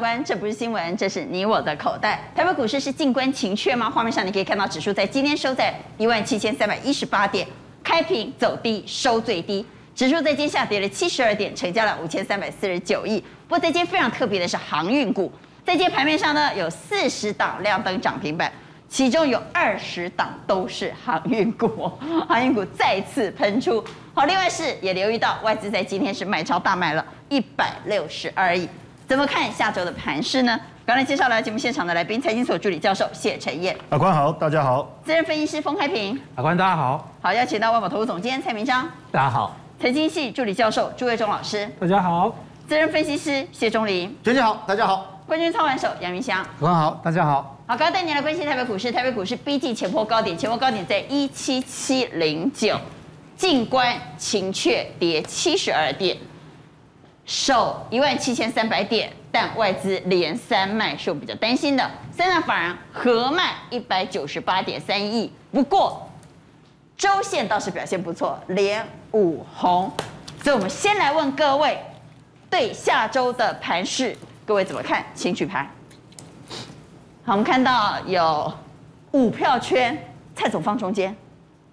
官，这不是新闻，这是你我的口袋。台北股市是静观情阙吗？画面上你可以看到，指数在今天收在一万七千三百一十八点，开平走低收最低，指数在今天下跌了七十二点，成交了五千三百四十九亿。不过在今天非常特别的是航运股，在今天盘面上呢，有四十档亮灯涨停板，其中有二十档都是航运股，航运股再次喷出。好，另外是也留意到外资在今天是买超大卖了一百六十二亿。怎么看下周的盘势呢？刚才介绍了节目现场的来宾，财经所助理教授谢晨彦。法官好，大家好。资深分析师封开平。法官大家好。好，邀请到万宝投顾总监蔡明章。大家好。财经系助理教授朱岳忠老师。大家好。资深分析师谢钟林。娟姐好，大家好。冠军操盘手杨明香。法官好，大家好。好，刚刚带您来关心台北股市，台北股市逼近前波高点，前波高点在一七七零九，静观情阙跌七十二点，守一万七千三百点。但外资连三卖是我比较担心的，三大法人合卖一百九十八点三亿。不过周线倒是表现不错，连五红。所以我们先来问各位，对下周的盘势，各位怎么看？请举牌。好，我们看到有五票圈，蔡总放中间。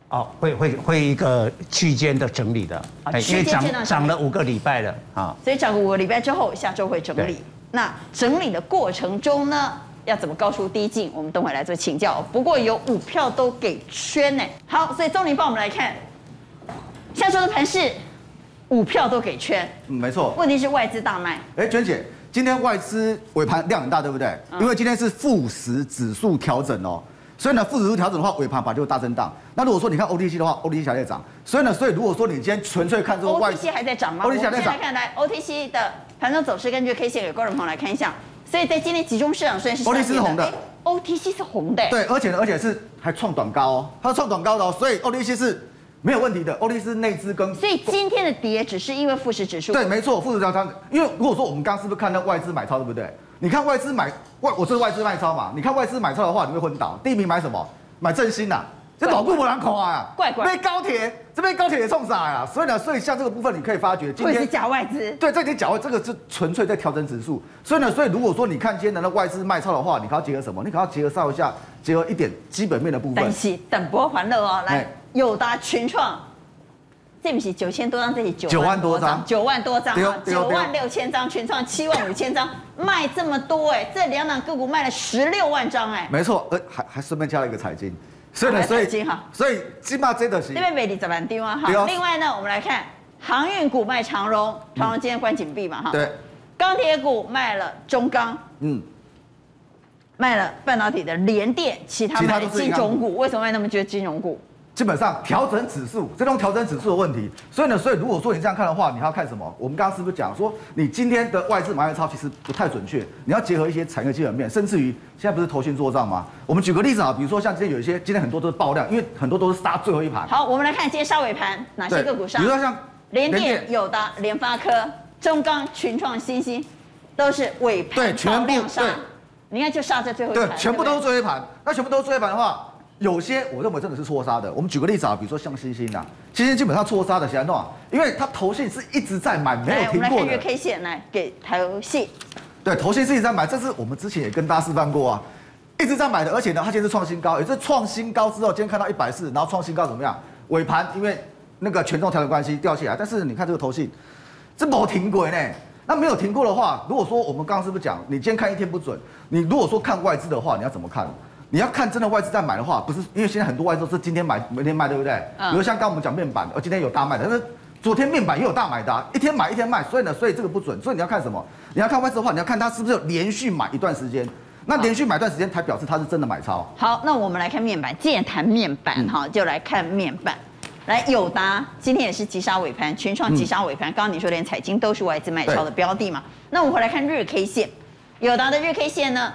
哦，会会会一个区间的整理的，哎，因为涨涨了五个礼拜了啊，所以涨个五个礼拜之后，下周会整理。那整理的过程中呢，要怎么高出低进？我们等会来做请教。不过有五票都给圈呢。好，所以钟林帮我们来看下周的盘势，五票都给圈。嗯，没错。问题是外资大卖。哎，娟姐，今天外资尾盘量很大，对不对？因为今天是富时指数调整哦。所以呢，富时数调整的话，尾盘把就大震荡。那如果说你看 OTC 的话，OTC 还在涨。所以呢，所以如果说你今天纯粹看这个外，OTC 还在涨吗？OTC 还在涨。来看来，OTC 的盘中走势根据 K 线给观众朋友来看一下。所以在今天集中市场虽然是 OTC 是红的，OTC 是红的。对，而且呢，而且是还创短高哦，它创短高的哦，所以 OTC 是没有问题的。OTC 是内资跟。所以今天的跌只是因为富时指数。对，没错，富时调仓。因为如果说我们刚刚是不是看到外资买超，对不对？你看外资买外，我这是外资卖超嘛？你看外资买超的话，你会昏倒。第一名买什么？买振兴呐，这老顾不难口啊，怪怪。被高铁这边高铁也冲啥呀？所以呢，所以像这个部分，你可以发觉今天会是假外资。对，这点假外，这个是纯粹在调整指数。所以呢，所以如果说你看今天的那外资卖超的话，你可要结合什么？你可要结合上一下，结合一点基本面的部分。等息等波还乐哦，来，友达群创，这不是九千多张，这是九万多张，九万多张啊，九万六千张，全创七万五千张，卖这么多哎，这两档个股卖了十六万张哎，没错，呃，还还顺便加了一个彩金，所以呢，所以所以起码这的是，这边没你怎么丢啊？好，另外呢，我们来看航运股卖长荣，长荣今天关紧闭嘛哈，对，钢铁股卖了中钢，嗯，卖了半导体的联电，其他卖金融股，为什么卖那么多金融股？基本上调整指数，这种调整指数的问题，所以呢，所以如果说你这样看的话，你还要看什么？我们刚刚是不是讲说，你今天的外资买卖超其实不太准确，你要结合一些产业基本面，甚至于现在不是投信做账吗？我们举个例子啊，比如说像今天有一些，今天很多都是爆量，因为很多都是杀最后一盘。好，我们来看今天杀尾盘哪些个股上？比如说像联电、友达、联发科、中钢、群创、新兴，都是尾盘爆量杀。你看就杀在最后一盘。对，全部都是最后一盘。那全部都是最后一盘的话。有些我认为真的是错杀的。我们举个例子啊，比如说像星星啊，星星基本上错杀的，谁来弄啊？因为它投信是一直在买，没有停过的。来，我们来看月 K 线，来给投信。对，投信是一直在买，这是我们之前也跟大家示范过啊，一直在买的。而且呢，它今天是创新高，也是创新高之后，今天看到一百四，然后创新高怎么样？尾盘因为那个权重调整关系掉下来，但是你看这个投信，这没停过呢。那没有停过的话，如果说我们刚刚是不是讲，你今天看一天不准，你如果说看外资的话，你要怎么看？你要看真的外资在买的话，不是因为现在很多外资都是今天买，明天卖，对不对？嗯。比如像刚我们讲面板，呃，今天有大卖的，但是昨天面板也有大买的，啊，一天买一天卖，所以呢，所以这个不准。所以你要看什么？你要看外资的话，你要看它是不是有连续买一段时间。那连续买一段时间才表示它是真的买超。好，那我们来看面板。既然谈面板哈，就来看面板。来，友达今天也是急杀尾盘，群创急杀尾盘。刚刚你说连彩晶都是外资买超的标的嘛？那我们回来看日 K 线，友达的日 K 线呢？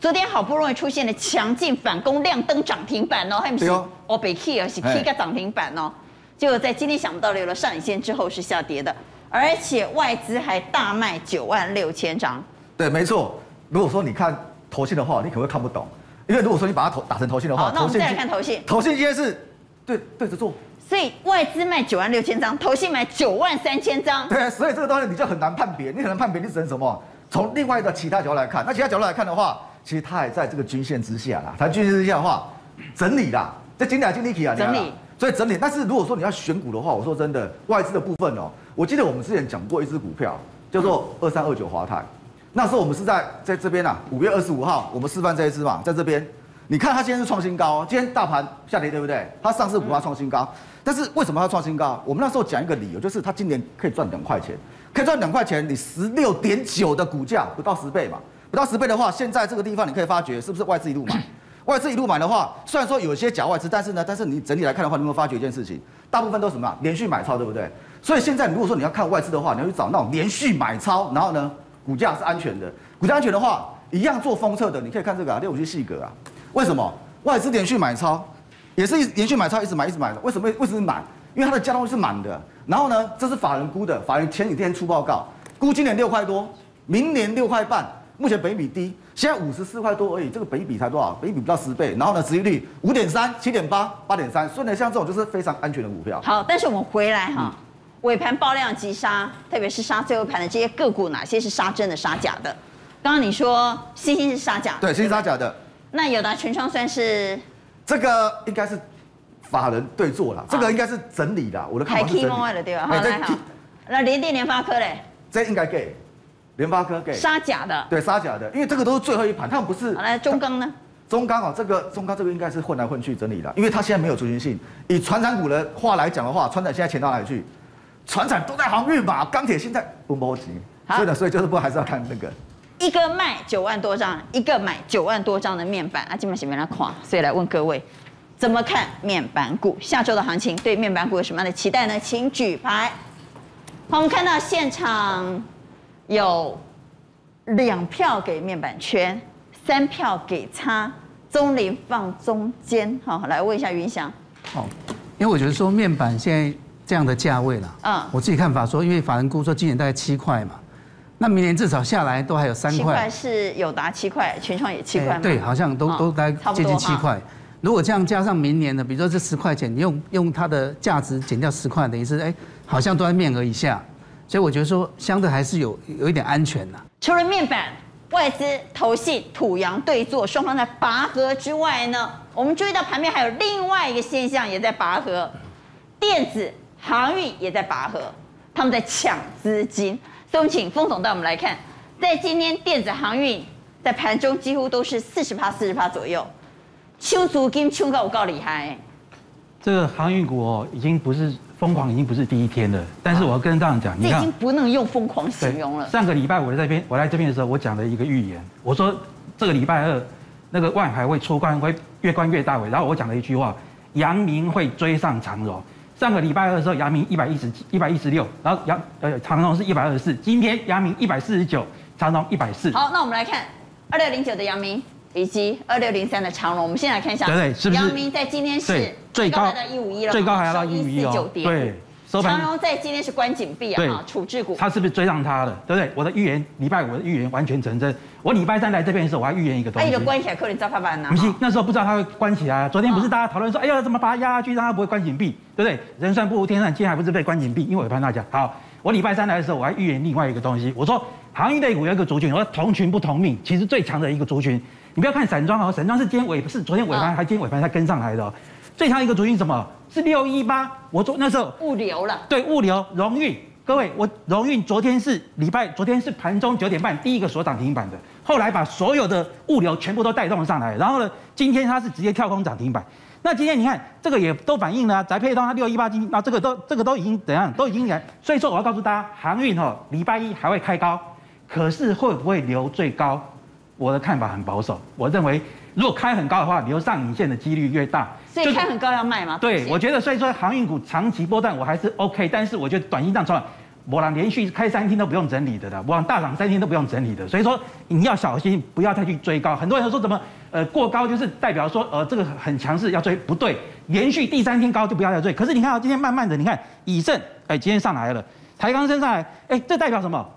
昨天好不容易出现了强劲反攻，亮灯涨停板哦，还不是哦，被 K 而是 K 个涨停板哦。结果在今天想不到有了上影线之后是下跌的，而且外资还大卖九万六千张。对，没错。如果说你看投信的话，你可能会看不懂，因为如果说你把它投打成投信的话，那我们再来看投信。投信今天是对对着做，所以外资卖九万六千张，投信买九万三千张。对，所以这个东西你就很难判别，你很难判别，你只能什么？从另外一个其他角度来看，那其他角度来看的话，其实它还在这个均线之下啦。它均线之下的话，整理啦，这今天经历起啊，整理。所以整理。但是如果说你要选股的话，我说真的，外资的部分哦，我记得我们之前讲过一只股票叫做二三二九华泰，那时候我们是在在这边啊，五月二十五号我们示范这一支嘛，在这边，你看它今天是创新高，今天大盘下跌对不对？它上市股它创新高，但是为什么它创新高？我们那时候讲一个理由，就是它今年可以赚两块钱。可以赚两块钱，你十六点九的股价不到十倍嘛？不到十倍的话，现在这个地方你可以发觉是不是外资一路买？外资一路买的话，虽然说有些假外资，但是呢，但是你整体来看的话，你有没有发觉一件事情？大部分都是什么？连续买超，对不对？所以现在如果说你要看外资的话，你要去找那种连续买超，然后呢，股价是安全的。股价安全的话，一样做封测的，你可以看这个啊，六五七细格啊。为什么外资连续买超，也是连续买超，一直买一直买的？为什么？为什么买？因为它的加动是满的。然后呢，这是法人估的，法人前几天出报告，估今年六块多，明年六块半，目前本益比低，现在五十四块多而已，这个本益比才多少？本益比不到十倍。然后呢，殖利率五点三、七点八、八点三，所以呢，像这种就是非常安全的股票。好，但是我们回来哈，尾盘爆量急杀，特别是杀最后盘的这些个股，哪些是杀真的，杀假的？刚刚你说星星是杀假的，对，星星杀假的。那友达全创算是？这个应该是。法人对做了，这个应该是整理的，我的看法是整理的，对吧？好，那联电、联发科嘞？这应该给联发科给杀假的，对，杀假的，因为这个都是最后一盘，他们不是。好，来中钢呢？中钢哦，这个中钢这个应该是混来混去整理的，因为它现在没有族群性。以船产股的话来讲的话，船产现在钱到哪里去？船产都在航运嘛，钢铁现在不摸急，所以呢，所以就是不还是要看那个。一个卖九万多张，一个买九万多张的面板，啊，基本上没人垮，所以来问各位。怎么看面板股下周的行情？对面板股有什么样的期待呢？请举牌。好，我们看到现场有两票给面板圈，三票给叉，中林放中间。好，来问一下云翔。好，因为我觉得说面板现在这样的价位了，嗯，我自己看法说，因为法人估说今年大概七块嘛，那明年至少下来都还有三块。七块是友达七块，全创也七块吗？对，好像都都大概接近七块。如果这样加上明年的，比如说这十块钱，你用用它的价值减掉十块，等于是哎，好像都在面额以下，所以我觉得说相对还是有有一点安全的。除了面板、外资、投信、土洋对坐，双方在拔河之外呢，我们注意到盘面还有另外一个现象也在拔河，电子、航运也在拔河，他们在抢资金。所以我们请封总带我们来看，在今天电子航运在盘中几乎都是四十趴、四十趴左右。抢资金抢到我告厉害，这个航运股哦，已经不是疯狂，已经不是第一天了。但是我要跟大家讲，你看，已经不能用疯狂形容了。上个礼拜我在这边，我来这边的时候，我讲了一个预言，我说这个礼拜二那个万海会出关，会越关越大尾。然后我讲了一句话，阳明会追上长荣。上个礼拜二的时候，阳明一百一十一百一十六，然后阳呃长荣是一百二十四，今天阳明一百四十九，长荣一百四。好，那我们来看二六零九的阳明。以及二六零三的长荣，我们先来看一下。对对，是不是？阳明在今天是最高来到一五一了，最高还要到一五一哦。对，长荣在今天是关紧闭啊，处置股。他是不是追上他了？对不对？我的预言，礼拜五的预言完全成真。我礼拜三来这边的时候，我还预言一个东西。哎，就关起来，可能造反班呢？不是，那时候不知道他会关起来。昨天不是大家讨论说，哎呀，怎么把它压下去，让它不会关紧闭，对不对？人算不如天算，今天还不是被关紧闭？因为我跟大家好，我礼拜三来的时候，我还预言另外一个东西。我说，航运类股有一个族群，我说同群不同命，其实最强的一个族群。你不要看散装哦，散装是今天尾是昨天尾盘，还今天尾盘才跟上来的，哦。最强一个主因什么？是六一八。我昨那时候物流了，对物流荣运。各位，我荣运昨天是礼拜，昨天是盘中九点半第一个所涨停板的，后来把所有的物流全部都带动上来，然后呢，今天它是直接跳空涨停板。那今天你看这个也都反映了，啊，宅配通它六一八今，那这个都这个都已经怎样？都已经来。所以说我要告诉大家，航运哦，礼拜一还会开高，可是会不会留最高？我的看法很保守，我认为如果开很高的话，留上影线的几率越大。所以开很高要卖吗？对，我觉得所以说航运股长期波段我还是 OK，但是我觉得短期上冲，我让连续开三天都不用整理的了，我让大涨三天都不用整理的。所以说你要小心，不要再去追高。很多人说怎么呃过高就是代表说呃这个很强势要追，不对，连续第三天高就不要再追。可是你看啊今天慢慢的，你看以盛哎今天上来了，台钢升上来，哎这代表什么？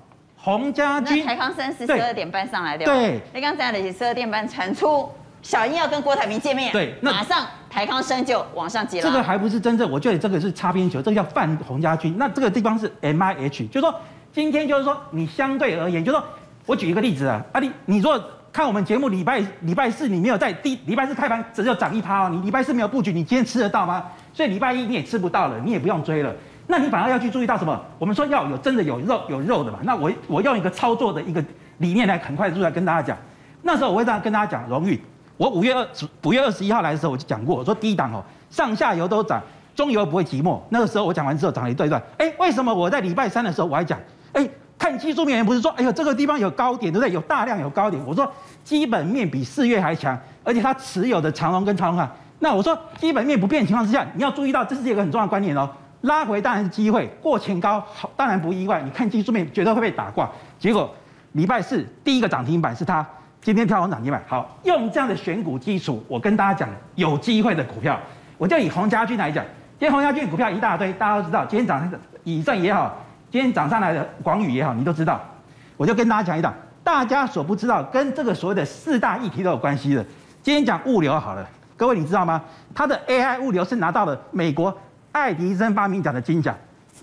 鸿家军，台康生是十二点半上来的。对，你刚才的十二点半传出小英要跟郭台铭见面，对，马上台康生就往上接了。这个还不是真正，我觉得这个是擦边球，这个叫犯洪家军。那这个地方是 M I H，就是说今天就是说你相对而言，就是说我举一个例子啊，啊你你若看我们节目礼拜礼拜四你没有在第礼拜四开盘只有涨一趴哦，你礼拜四没有布局，你今天吃得到吗？所以礼拜一你也吃不到了，你也不用追了。那你反而要去注意到什么？我们说要有真的有肉有肉的嘛。那我我用一个操作的一个理念来很快速来跟大家讲。那时候我会这样跟大家讲，荣誉，我五月二十五月二十一号来的时候我就讲过，我说第一档哦，上下游都涨，中游不会寂寞。那个时候我讲完之后涨了一段一段。哎，为什么我在礼拜三的时候我还讲？哎，看技术面不是说，哎呦这个地方有高点，对不对？有大量有高点。我说基本面比四月还强，而且它持有的长龙跟长荣啊。那我说基本面不变的情况之下，你要注意到这是一个很重要的观念哦。拉回当然是机会，过前高好当然不意外。你看技术面绝对会被打挂。结果礼拜四第一个涨停板是它。今天跳空涨停板，好，用这样的选股基础，我跟大家讲有机会的股票，我就以洪家军来讲。今天洪家军股票一大堆，大家都知道。今天涨的以盛也好，今天涨上来的广宇也好，你都知道。我就跟大家讲一档，大家所不知道跟这个所谓的四大议题都有关系的。今天讲物流好了，各位你知道吗？它的 AI 物流是拿到了美国爱迪生发明奖的金奖，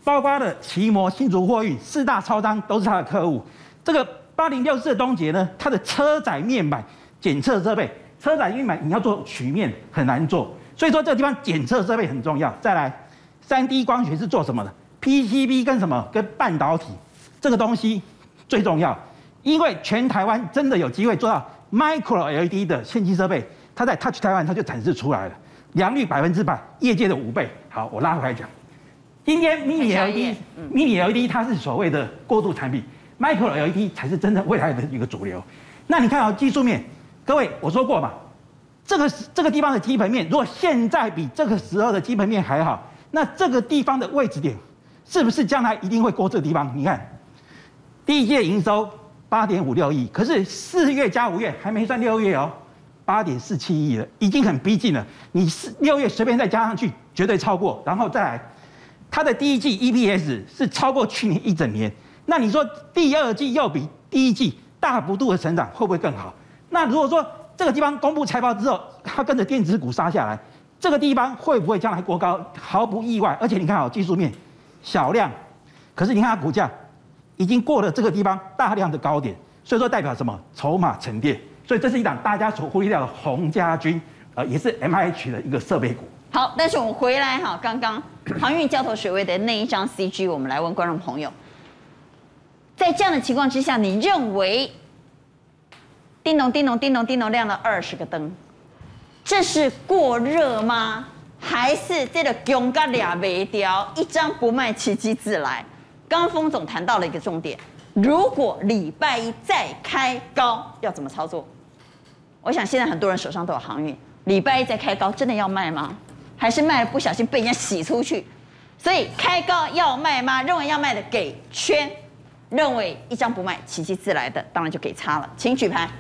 包括的奇摩、新竹货运四大超商都是他的客户。这个。八零六四的东捷呢，它的车载面板检测设备，车载面板你要做曲面很难做，所以说这个地方检测设备很重要。再来，三 D 光学是做什么的？PCB 跟什么？跟半导体这个东西最重要，因为全台湾真的有机会做到 Micro LED 的先进设备，它在 Touch 台湾它就展示出来了，良率百分之百，业界的五倍。好，我拉回来讲，今天 Mini LED，Mini LED 它是所谓的过渡产品。Micro LED 才是真的未来的一个主流。那你看啊，技术面，各位我说过嘛，这个这个地方的基本面，如果现在比这个时候的基本面还好，那这个地方的位置点，是不是将来一定会过这个地方？你看，第一季营收八点五六亿，可是四月加五月还没算六月哦，八点四七亿了，已经很逼近了。你是六月随便再加上去，绝对超过。然后再来，它的第一季 EPS 是超过去年一整年。那你说第二季要比第一季大幅度的成长会不会更好？那如果说这个地方公布财报之后，它跟着电子股杀下来，这个地方会不会将来过高？毫不意外。而且你看好技术面小量，可是你看它股价已经过了这个地方大量的高点，所以说代表什么？筹码沉淀。所以这是一档大家所忽略掉的鸿家军，呃，也是 MIH 的一个设备股。好，但是我们回来哈，刚刚航运交投水位的那一张 CG，我们来问观众朋友。在这样的情况之下，你认为叮咚叮咚叮咚叮咚亮了二十个灯，这是过热吗？还是这个公干俩没掉，一张不卖，奇迹自来？刚刚封总谈到了一个重点，如果礼拜一再开高，要怎么操作？我想现在很多人手上都有航运，礼拜一再开高，真的要卖吗？还是卖了不小心被人家洗出去？所以开高要卖吗？认为要卖的给圈。认为一张不卖，奇迹自来的，当然就给差了，请举牌。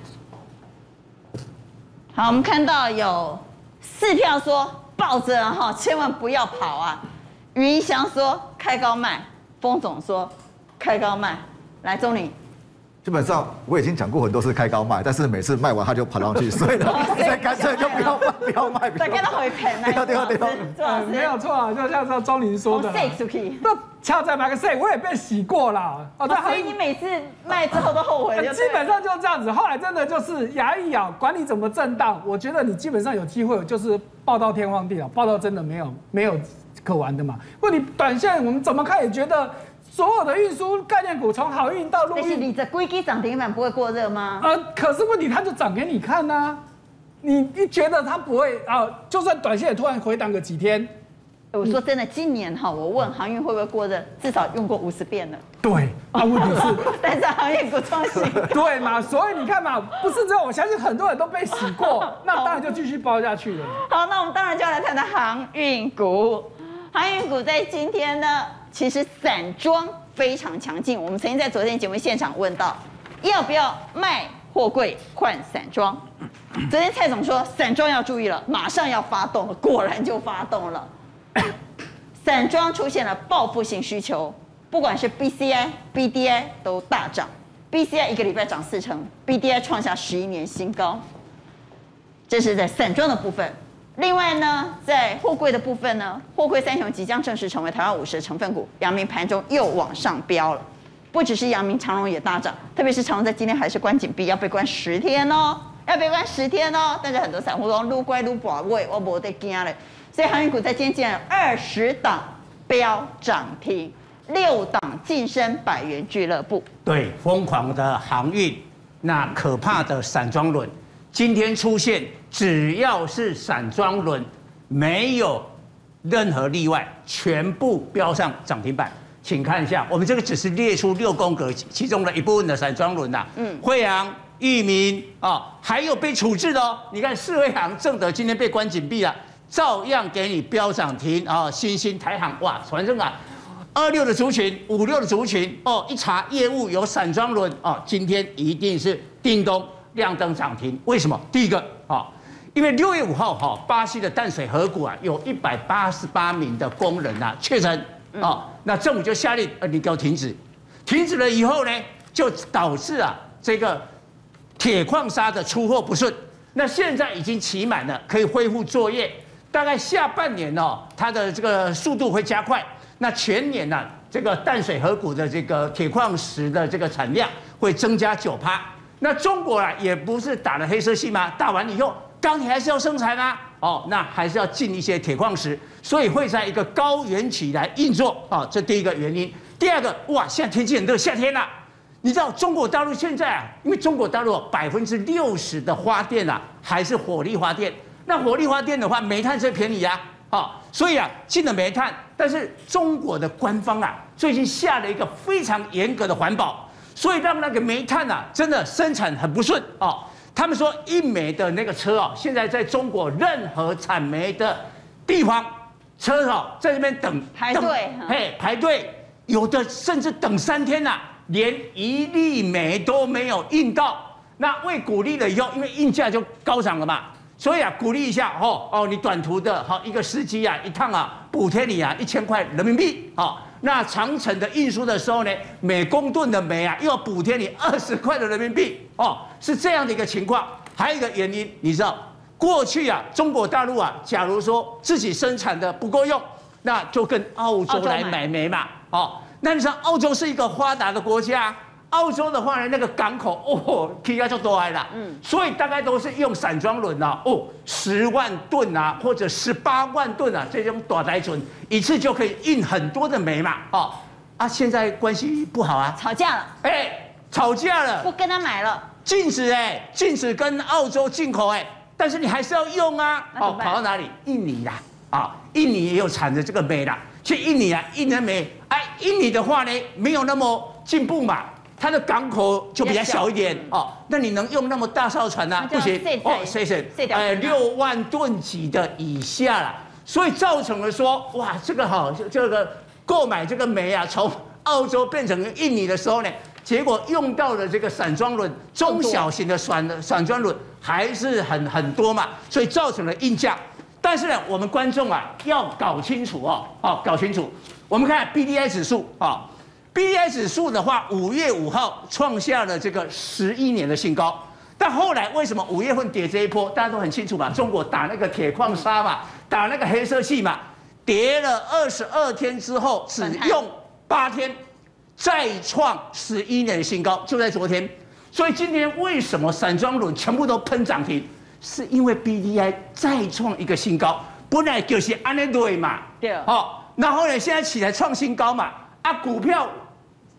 好，我们看到有四票说抱着哈，千万不要跑啊。云翔说开高卖，封总说开高卖，来钟林。基本上我已经讲过很多次开高卖，但是每次卖完他就跑上去，所以呢，所以干脆就不要卖，不要卖。大家都会赔呢。对对对，没有错啊，就像这钟林说的。那恰在买个 C，我也被洗过了。哦，所以你每次卖之后都后悔。基本上就是这样子，后来真的就是牙一咬，管你怎么震荡，我觉得你基本上有机会，就是爆到天荒地老，爆到真的没有没有可玩的嘛。不，你短线我们怎么看也觉得。所有的运输概念股从好运到陆运，但是你的规矩涨停板不会过热吗？呃，可是问题它就涨给你看呐、啊，你你觉得它不会啊？就算短线也突然回档个几天，我说真的，今年哈，我问航运会不会过热，至少用过五十遍了。对，啊，问题是，但是航运股创新，对嘛？所以你看嘛，不是这样，我相信很多人都被洗过，那当然就继续包下去了。好，那我们当然就要来谈谈航运股，航运股在今天呢？其实散装非常强劲，我们曾经在昨天节目现场问到，要不要卖货柜换散装？昨天蔡总说散装要注意了，马上要发动了，果然就发动了。散装出现了报复性需求，不管是 BCI、BDI 都大涨，BCI 一个礼拜涨四成，BDI 创下十一年新高。这是在散装的部分。另外呢，在货柜的部分呢，货柜三雄即将正式成为台湾五十的成分股，阳明盘中又往上飙了。不只是阳明、长荣也大涨，特别是长荣在今天还是关紧闭，要被关十天哦，要被关十天哦。但是很多散户都撸乖撸宝位，我不得惊了。所以航运股在今天竟然有二十档飙涨停，六档晋升百元俱乐部。对，疯狂的航运，那可怕的散装轮，今天出现，只要是散装轮，没有任何例外，全部标上涨停板。请看一下，我们这个只是列出六宫格其中的一部分的散装轮呐，嗯，惠阳、裕民啊，还有被处置的哦。你看四维行、正德今天被关紧闭了，照样给你标涨停啊！新兴、台行哇，反正啊，二六的族群、五六的族群哦，一查业务有散装轮哦，今天一定是叮咚亮灯涨停。为什么？第一个啊，因为六月五号哈，巴西的淡水河谷啊，有一百八十八名的工人啊确诊。啊，那政府就下令，呃，你给我停止，停止了以后呢，就导致啊这个铁矿砂的出货不顺。那现在已经期满了，可以恢复作业。大概下半年哦，它的这个速度会加快。那全年呢、啊，这个淡水河谷的这个铁矿石的这个产量会增加九趴。那中国啊，也不是打了黑色系吗？打完以后，钢铁还是要生产啊。哦，那还是要进一些铁矿石，所以会在一个高原起来运作啊，这第一个原因。第二个，哇，现在天气很热，夏天了。你知道中国大陆现在啊，因为中国大陆百分之六十的发电啊还是火力发电，那火力发电的话，煤炭最便宜啊，啊，所以啊进了煤炭，但是中国的官方啊最近下了一个非常严格的环保，所以让那个煤炭啊真的生产很不顺啊。他们说，一煤的那个车啊，现在在中国任何产煤的地方，车哦在这边等排队，嘿排队，有的甚至等三天呐，连一粒煤都没有运到。那为鼓励了以后，因为运价就高涨了嘛，所以啊鼓励一下哦哦，你短途的哈一个司机啊一趟啊补贴你啊一千块人民币啊。那长城的运输的时候呢，每公吨的煤啊，又要补贴你二十块的人民币哦，是这样的一个情况。还有一个原因，你知道，过去啊，中国大陆啊，假如说自己生产的不够用，那就跟澳洲来买煤嘛，哦，那你说澳洲是一个发达的国家。澳洲的话呢，那个港口哦，气压就多来了，嗯，所以大概都是用散装轮啊，哦，十万吨啊，或者十八万吨啊，这种短台船一次就可以运很多的煤嘛，哦，啊，现在关系不好啊，吵架了，哎、欸，吵架了，不跟他买了，禁止哎、欸，禁止跟澳洲进口哎、欸，但是你还是要用啊，哦，跑到哪里？印尼啦，啊、哦，印尼也有产的这个煤啦，去印尼啊，印尼煤，哎，印尼的话呢，没有那么进步嘛。它的港口就比较小一点哦，那你能用那么大艘船呢、啊？不行哦，谢谢。哎，六万吨级的以下了，所以造成了说，哇，这个好，这个购买这个煤啊，从澳洲变成印尼的时候呢，结果用到的这个散装轮，中小型的散散装轮还是很很多嘛，所以造成了硬价。但是呢，我们观众啊要搞清楚哦，哦，搞清楚。我们看 BDI 指数啊。BDI 指数的话，五月五号创下了这个十一年的新高，但后来为什么五月份跌这一波？大家都很清楚嘛，中国打那个铁矿砂嘛，打那个黑色系嘛，跌了二十二天之后，只用八天再创十一年的新高，就在昨天。所以今天为什么散装轮全部都喷涨停？是因为 BDI 再创一个新高，本来就是安内对嘛，对，好，然后呢，现在起来创新高嘛，啊，股票。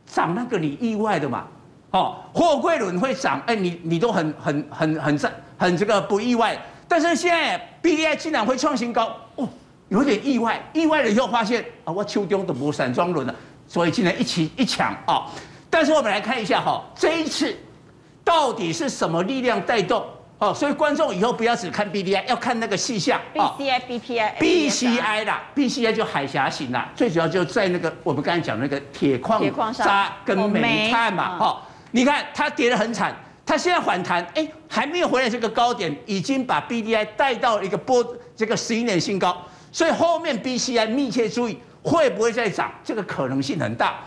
涨那个你意外的嘛？哦，货柜轮会涨，哎，你你都很很很很在很这个不意外。但是现在 B D I 竟然会创新高，哦，有点意外。意外了以后发现啊，我秋冬都没散装轮了，所以竟然一起一抢啊。但是我们来看一下哈，这一次到底是什么力量带动？哦，所以观众以后不要只看 B D I，要看那个细项。B C I B P I B C I 啦，B C I 就海峡型啦，最主要就在那个我们刚才讲那个铁矿砂跟煤炭嘛。哈，你看它跌得很惨，它现在反弹，哎，还没有回来这个高点，已经把 B D I 带到一个波这个十一年新高，所以后面 B C I 密切注意会不会再涨，这个可能性很大。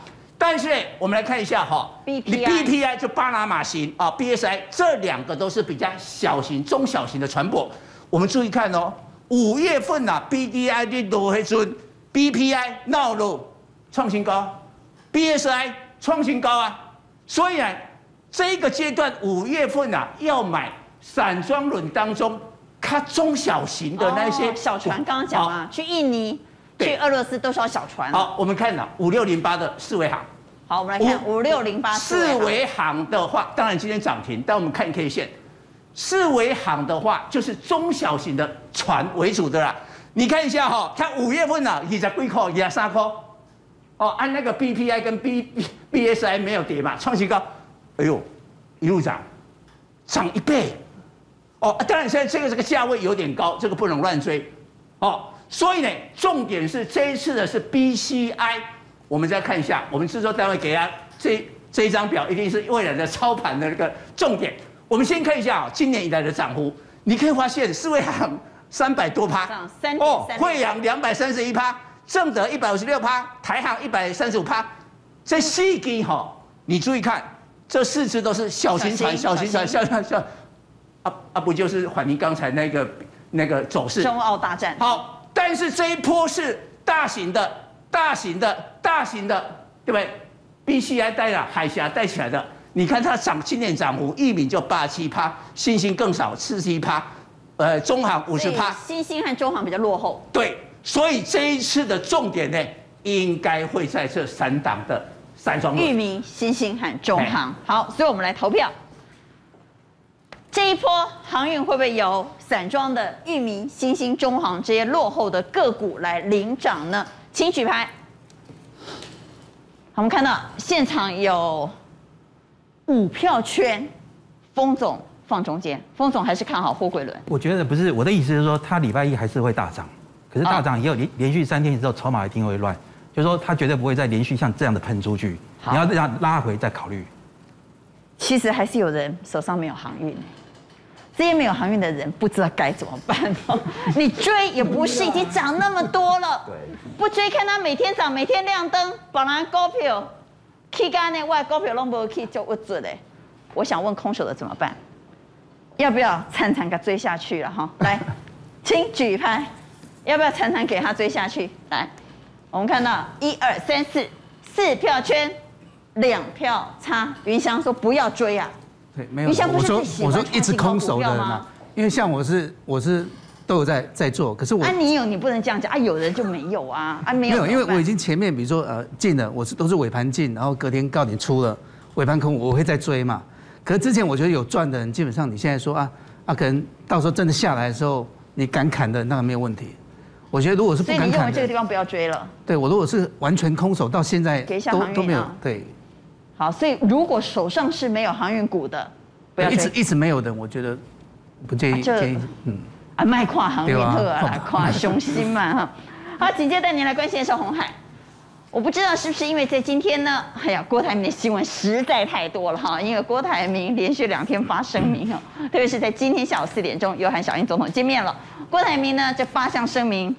但是我们来看一下哈，BPI 就巴拿马型啊，BSI 这两个都是比较小型、中小型的船舶。我们注意看哦，五月份呐，BDI 的多黑尊，BPI 闹了创新高，BSI 创新高啊。所以呢，这个阶段五月份啊，要买散装轮当中它中小型的那些、哦、小船，刚刚讲啊，去印尼、去俄罗斯都是要小船。好，我们看了五六零八的四维航。好，我们来看五六零八四维航的话，当然今天涨停，但我们看 K 线，四维航的话就是中小型的船为主的啦。你看一下哈、哦，它五月份啊，二十几块，二十三块，哦，按那个 BPI 跟 B B BSI 没有跌嘛，创新高，哎呦，一路涨，涨一倍，哦，当然现在这个这个价位有点高，这个不能乱追，哦，所以呢，重点是这一次的是 BCI。我们再看一下，我们制作单位给他这这一张表，一定是未来的操盘的那个重点。我们先看一下啊，今年以来的涨幅，你可以发现四位行三百多趴，哦，慧洋两百三十一趴，正德一百五十六趴，台行一百三十五趴。这四支哈，你注意看，这四只都是小型船，小型船，小小小，啊啊，不就是反映刚才那个那个走势？中澳大战。好，但是这一波是大型的。大型的、大型的，对不对？BCI 带了海峡带起来的，你看它涨，今年涨幅，裕民就八七趴，新兴更少，四七趴，呃，中航五十趴，新兴和中航比较落后。对，所以这一次的重点呢，应该会在这三档的散装。裕民、新兴和中航。好，所以我们来投票，这一波航运会不会由散装的裕民、新兴、中航这些落后的个股来领涨呢？请举牌。好，我们看到现场有五票圈，封总放中间。封总还是看好货柜轮？我觉得不是，我的意思是说，他礼拜一还是会大涨，可是大涨也有连连续三天之后，筹码一定会乱，就是说他绝对不会再连续像这样的喷出去。你要这样拉回再考虑。其实还是有人手上没有航运。这些没有航运的人不知道该怎么办哦。你追也不是，已经涨那么多了。不追看它每天涨，每天亮灯，本来股票，K 干呢外股票拢无去就不准嘞。我想问空手的怎么办？要不要惨惨给追下去了哈？来，请举牌，要不要惨惨给他追下去？来，我们看到一二三四四票圈，两票差。云翔说不要追啊。对，没有。我说我说一直空手的人嘛，因为像我是我是都有在在做，可是我啊你有你不能这样讲啊，有人就没有啊啊没有。没有，因为我已经前面比如说呃进了，我是都是尾盘进，然后隔天告点出了尾盘空，我会再追嘛。可是之前我觉得有赚的人，基本上你现在说啊啊，可能到时候真的下来的时候，你敢砍的那个没有问题。我觉得如果是不敢砍的，所以你认为这个地方不要追了？对，我如果是完全空手到现在都都没有对。好，所以如果手上是没有航运股的，不要一直一直没有的，我觉得不建议。啊、建议嗯，啊，卖跨航运特啊，跨雄心嘛哈。好，紧接着带您来关心的是红海。我不知道是不是因为在今天呢，哎呀，郭台铭的新闻实在太多了哈。因为郭台铭连续两天发声明哈，特别是在今天下午四点钟又和小英总统见面了。郭台铭呢，这八项声明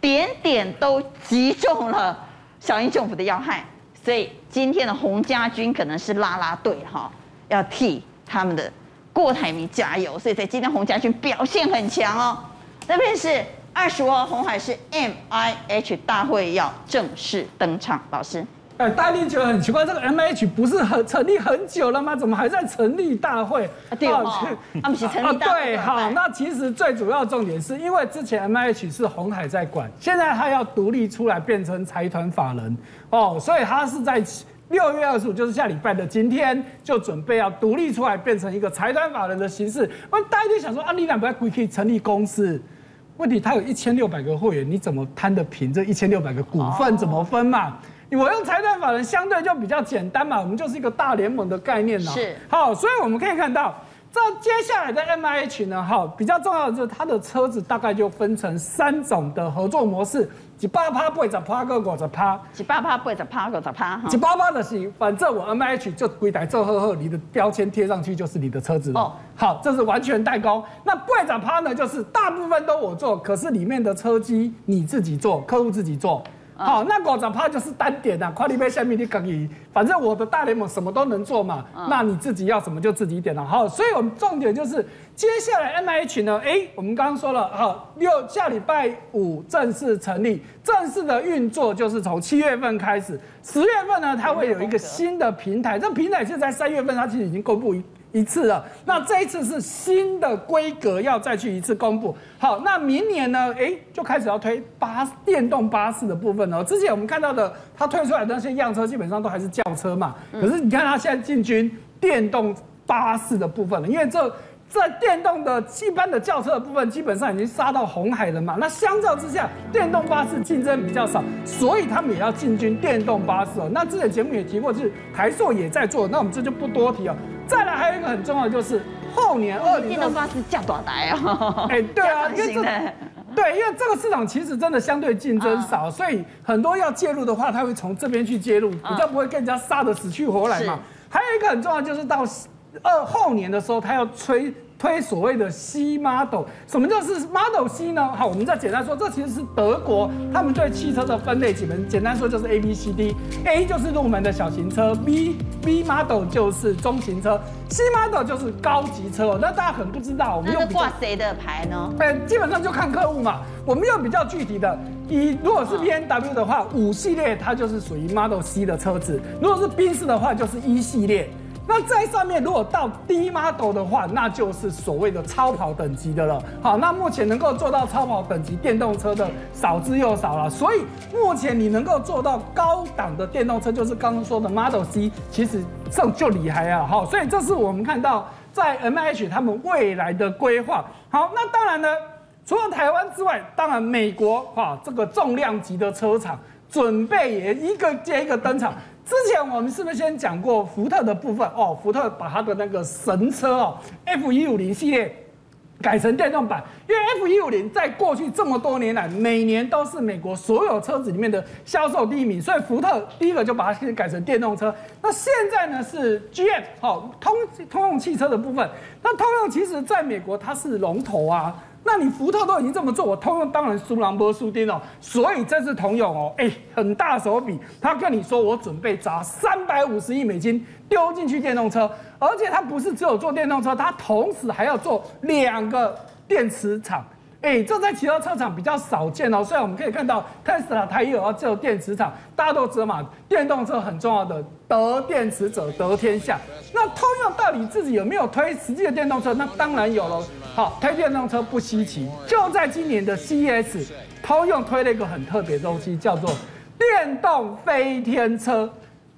点点都击中了小英政府的要害。所以今天的洪家军可能是拉拉队哈，要替他们的郭台铭加油。所以在今天洪家军表现很强哦。特别是二十五号红海是 MIH 大会要正式登场，老师。哎，大家觉得很奇怪，这个 MIH 不是很成立很久了吗？怎么还在成立大会？啊，对哦，他们是成立大会。对，好，那其实最主要重点是因为之前 MIH 是红海在管，现在他要独立出来变成财团法人哦，所以他是在六月二十五，就是下礼拜的今天，就准备要独立出来变成一个财团法人的形式。那大家就想说，啊，你两百可以成立公司？问题他有一千六百个会员，你怎么摊得平这一千六百个股份？怎么分嘛？我用财团法人相对就比较简单嘛，我们就是一个大联盟的概念呢。是，好，所以我们可以看到，这接下来的 MIH 呢，哈，比较重要的就是它的车子大概就分成三种的合作模式，几八趴八十趴个五十趴，几八趴八十趴个十趴，几八趴的是，反正我 MIH 就归台做呵呵，你的标签贴上去就是你的车子了。哦，好，这是完全代工。那八十趴呢，就是大部分都我做，可是里面的车机你自己做，客户自己做。好，那五十趴就是单点啊，快递杯下面你可以，反正我的大联盟什么都能做嘛，那你自己要什么就自己点了。好，所以我们重点就是接下来 M H 呢，哎，我们刚刚说了，好，六下礼拜五正式成立，正式的运作就是从七月份开始，十月份呢，它会有一个新的平台，这平台是在三月份它其实已经公布。一次了，那这一次是新的规格要再去一次公布。好，那明年呢？哎，就开始要推巴电动巴士的部分了。之前我们看到的，它推出来的那些样车基本上都还是轿车嘛。可是你看它现在进军电动巴士的部分了，因为这在电动的一般的轿车的部分基本上已经杀到红海了嘛。那相较之下，电动巴士竞争比较少，所以他们也要进军电动巴士哦。那之前节目也提过，就是台硕也在做，那我们这就不多提了。再来还有一个很重要的就是后年二零电动巴士价多台啊？哎，对啊，因为这对，因为这个市场其实真的相对竞争少，所以很多要介入的话，他会从这边去介入，比较不会跟人家杀的死去活来嘛。还有一个很重要就是到二后年的时候，他要吹。推所谓的 C model，什么叫是 Model C 呢？好，我们再简单说，这其实是德国他们对汽车的分类，基本简单说就是 A B C D，A 就是入门的小型车，B B model 就是中型车，C model 就是高级车。那大家可能不知道，我们用挂谁的牌呢？哎，基本上就看客户嘛。我们用比较具体的，以如果是 B M W 的话，五系列它就是属于 Model C 的车子；如果是宾士的话，就是一系列。那在上面，如果到低 model 的话，那就是所谓的超跑等级的了。好，那目前能够做到超跑等级电动车的少之又少了。所以目前你能够做到高档的电动车，就是刚刚说的 Model C，其实这就厉害啊。好，所以这是我们看到在 M H 他们未来的规划。好，那当然呢，除了台湾之外，当然美国哈这个重量级的车厂准备也一个接一个登场。之前我们是不是先讲过福特的部分哦？福特把它的那个神车哦，F 一五零系列改成电动版，因为 F 一五零在过去这么多年来，每年都是美国所有车子里面的销售第一名，所以福特第一个就把它先改成电动车。那现在呢是 GM 哦，通通用汽车的部分，那通用其实在美国它是龙头啊。那你福特都已经这么做，我通用当然输人不输丁哦。所以这次通用哦，哎，很大手笔，他跟你说我准备砸三百五十亿美金丢进去电动车，而且他不是只有做电动车，他同时还要做两个电池厂。哎，这在其他车厂比较少见哦。虽然我们可以看到特斯拉它也有要做电池厂，大家都知道嘛，电动车很重要的得电池者得天下。那通用到底自己有没有推实际的电动车？那当然有了。好，推电动车不稀奇，就在今年的 CES，通用推了一个很特别的东西，叫做电动飞天车。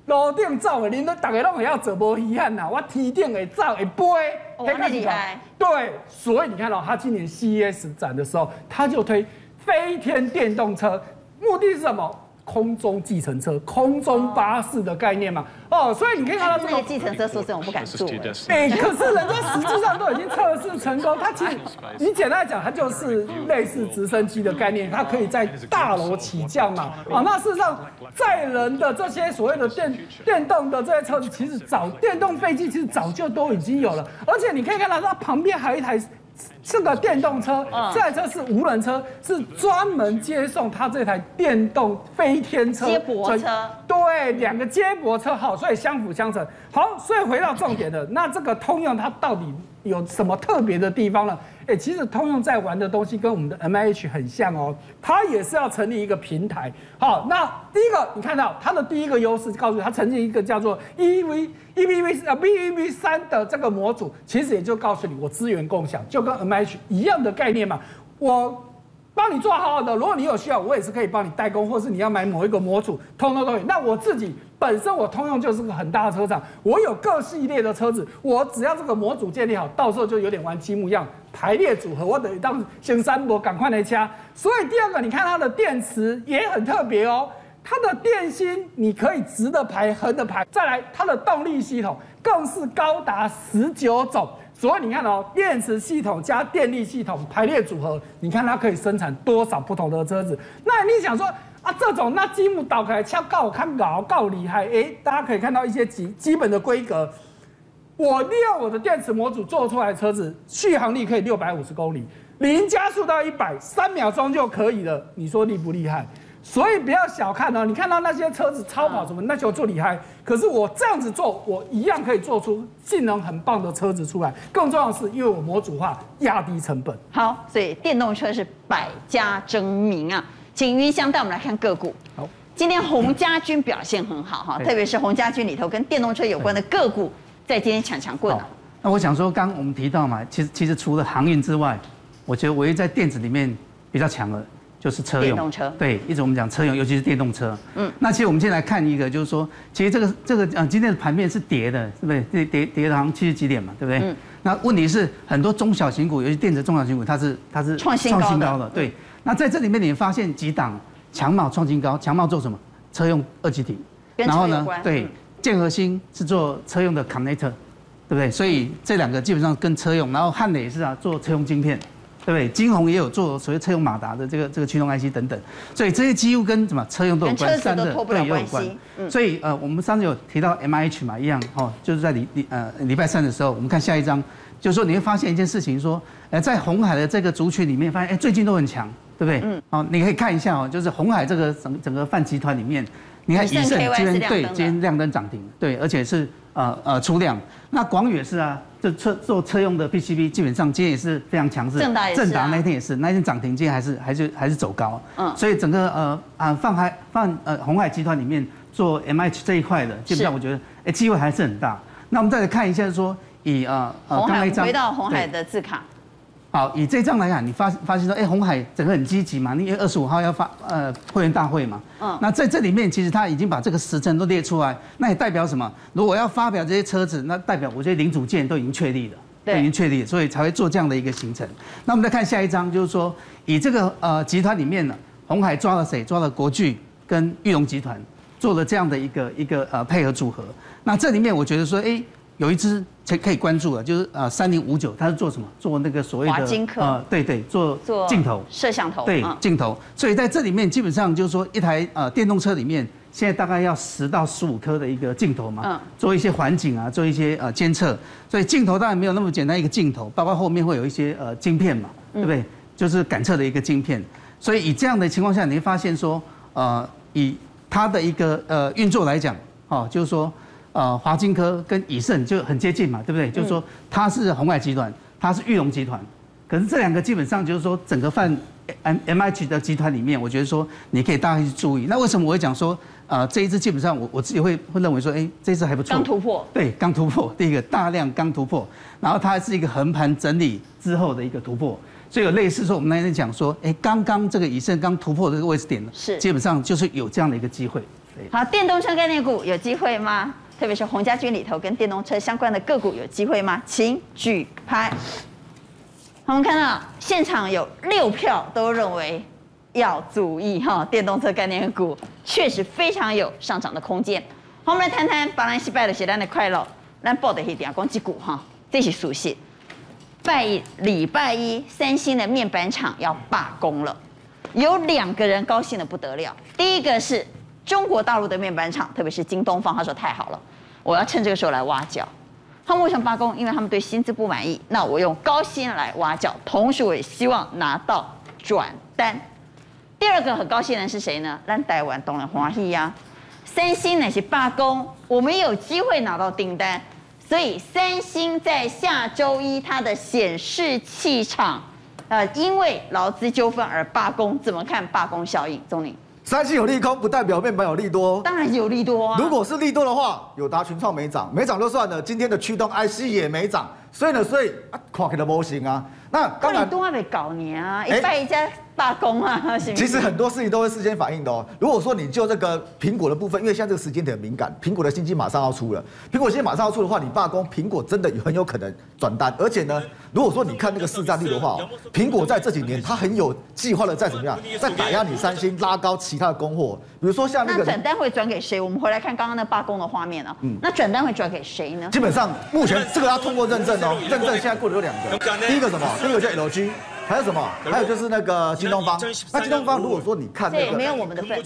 楼顶走的，您都大家都要走无遗憾呐。我梯顶会走会飞，很厉害。对，所以你看到、哦、他今年 CES 展的时候，他就推飞天电动车，目的是什么？空中计程车、空中巴士的概念嘛，哦，所以你可以看到这个计程车，说真的我不敢坐。哎，可是人家实际上都已经测试成功，它其实你简单来讲，它就是类似直升机的概念，它可以在大楼起降嘛。啊，那事实上载人的这些所谓的电 电动的这些车子，其实早电动飞机其实早就都已经有了，而且你可以看到它旁边还有一台。这个电动车，这台车是无人车，是专门接送它这台电动飞天车。接驳车。对，两个接驳车，好，所以相辅相成。好，所以回到重点的，那这个通用它到底有什么特别的地方呢？哎，其实通用在玩的东西跟我们的 MIH 很像哦，它也是要成立一个平台。好，那第一个你看到它的第一个优势，告诉你它成立一个叫做 EV EVV 啊 BEV 三的这个模组，其实也就告诉你我资源共享，就跟 MIH 一样的概念嘛。我帮你做好好的，如果你有需要，我也是可以帮你代工，或是你要买某一个模组，通通都可以。那我自己。本身我通用就是个很大的车厂，我有各系列的车子，我只要这个模组建立好，到时候就有点玩积木一样排列组合，我等于当先三波赶快来掐。所以第二个，你看它的电池也很特别哦，它的电芯你可以直的排、横的排。再来，它的动力系统更是高达十九种。所以你看哦，电池系统加电力系统排列组合，你看它可以生产多少不同的车子？那你想说？啊，这种那积木倒开，超够看高够厉害！哎，大家可以看到一些基基本的规格。我利用我的电池模组做出来的车子，续航力可以六百五十公里，零加速到一百三秒钟就可以了。你说厉不厉害？所以不要小看哦，你看到那些车子超跑什么，那就做厉害。可是我这样子做，我一样可以做出性能很棒的车子出来。更重要的是，因为我模组化，压低成本。好，所以电动车是百家争鸣啊。请云香带我们来看个股。好，今天洪家军表现很好哈，特别是洪家军里头跟电动车有关的个股，在今天抢抢棍。那我想说，刚我们提到嘛，其实其实除了航运之外，我觉得唯一在电子里面比较强的。就是车用，电动车对，一直我们讲车用，尤其是电动车。嗯，那其实我们先来看一个，就是说，其实这个这个呃，今天的盘面是跌的，是不是？跌跌跌了好像七十几点嘛，对不对？嗯。那问题是很多中小型股，尤其电子中小型股，它是它是创新高的。对。那在这里面，你发现几档强茂创新高，强茂做什么？车用二极体。然后呢？对，建和兴是做车用的 connector，对不对？所以这两个基本上跟车用，然后汉磊也是啊，做车用晶片。对不对？金鸿也有做所谓车用马达的这个这个驱动 IC 等等，所以这些几乎跟什么车用都有关，三的对也有关。嗯、所以呃，我们上次有提到 MIH 嘛，一样哦，就是在礼礼呃礼拜三的时候，我们看下一张，就是说你会发现一件事情，说呃在红海的这个族群里面，发现哎最近都很强，对不对？嗯。哦，你可以看一下哦，就是红海这个整整个泛集团里面，你看以盛今天对今天亮灯涨停，对，而且是呃呃出量。那广宇也是啊。就车做车用的 PCB，基本上今天也是非常强势。正达也是、啊、正达那天也是，那天涨停，今天还是还是还是走高。嗯，所以整个呃啊泛海泛呃红海集团里面做 MH 这一块的，基本上我觉得哎机会还是很大。那我们再来看一下说，以啊呃刚才回到红海的字卡。好，以这张来看，你发发现说，哎，红海整个很积极嘛，因为二十五号要发呃会员大会嘛，嗯，那在这里面其实他已经把这个时程都列出来，那也代表什么？如果要发表这些车子，那代表我觉得零组件都已经确立了，对，都已经确立了，所以才会做这样的一个行程。那我们再看下一张，就是说以这个呃集团里面呢，红海抓了谁？抓了国巨跟裕隆集团，做了这样的一个一个呃配合组合。那这里面我觉得说，哎。有一只可可以关注的，就是呃三零五九，它是做什么？做那个所谓的华金科呃，对对，做做镜头摄像头，对镜头。所以在这里面基本上就是说，一台呃电动车里面现在大概要十到十五颗的一个镜头嘛，嗯，做一些环境啊，做一些呃监测。所以镜头当然没有那么简单一个镜头，包括后面会有一些呃晶片嘛，对不对？就是感测的一个晶片。所以以这样的情况下，你会发现说，呃，以它的一个呃运作来讲，哦，就是说。呃，华金科跟以盛就很接近嘛，对不对？嗯、就是说它是红海集团，它是裕隆集团，可是这两个基本上就是说整个泛 M M H 的集团里面，我觉得说你可以大概去注意。那为什么我会讲说，呃，这一次基本上我我自己会会认为说，哎，这一支还不错。刚突破。对，刚突破，第一个大量刚突破，然后它还是一个横盘整理之后的一个突破，所以有类似说我们那天讲说，哎，刚刚这个以盛刚突破的这个位置点，是基本上就是有这样的一个机会。好，电动车概念股有机会吗？特别是鸿家军里头跟电动车相关的个股有机会吗？请举牌。我们看到现场有六票都认为要注意哈，电动车概念股确实非常有上涨的空间。好，我们来谈谈巴兰西拜的写单的快乐，来报的一点光击股哈，这些熟悉。拜礼拜一，三星的面板厂要罢工了，有两个人高兴的不得了。第一个是。中国大陆的面板厂，特别是京东方，他说太好了，我要趁这个时候来挖角。他们为什么罢工？因为他们对薪资不满意。那我用高薪来挖角，同时我也希望拿到转单。第二个很高兴的人是谁呢？让台湾当然欢喜呀。三星那些罢工，我们有机会拿到订单，所以三星在下周一它的显示器厂，呃，因为劳资纠纷而罢工，怎么看罢工效应？钟玲。三星有利空，不代表面板有利多。当然有利多啊！如果是利多的话，友达、群创没涨，没涨就算了。今天的驱动 IC 也没涨，所以呢，所以啊，看起来不行啊。那当然，都还没搞你啊，一拜一家。罢工啊！其实很多事情都会事先反应的哦。如果说你就这个苹果的部分，因为现在这个时间点很敏感，苹果的新机马上要出了，苹果新机马上要出的话，你罢工，苹果真的很有可能转单。而且呢，如果说你看那个市占率的话，苹果在这几年它很有计划的在怎么样，在打压你三星，拉高其他的供货。比如说像那个转单会转给谁？我们回来看刚刚那罢工的画面啊。嗯，那转单会转给谁呢？基本上目前这个要通过认证哦，认证现在过了有两个，第一个什么？第一个叫 LG。还有什么？还有就是那个京东方。那京东方，如果说你看那个，没有我们的份。